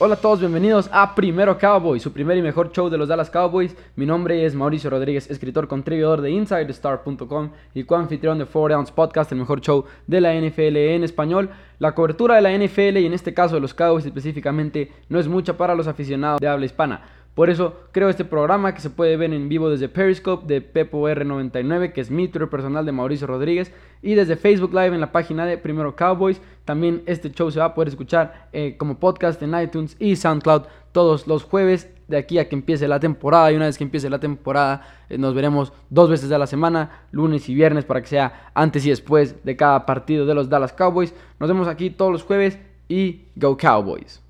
Hola a todos, bienvenidos a Primero Cowboys, su primer y mejor show de los Dallas Cowboys. Mi nombre es Mauricio Rodríguez, escritor contribuidor de InsideStar.com y coanfitrión de 4 Ounce Podcast, el mejor show de la NFL en español. La cobertura de la NFL y en este caso de los Cowboys específicamente no es mucha para los aficionados de habla hispana. Por eso creo este programa que se puede ver en vivo desde Periscope de PepoR99, que es mi Twitter personal de Mauricio Rodríguez, y desde Facebook Live en la página de Primero Cowboys. También este show se va a poder escuchar eh, como podcast en iTunes y SoundCloud todos los jueves de aquí a que empiece la temporada. Y una vez que empiece la temporada, eh, nos veremos dos veces a la semana, lunes y viernes, para que sea antes y después de cada partido de los Dallas Cowboys. Nos vemos aquí todos los jueves y Go Cowboys.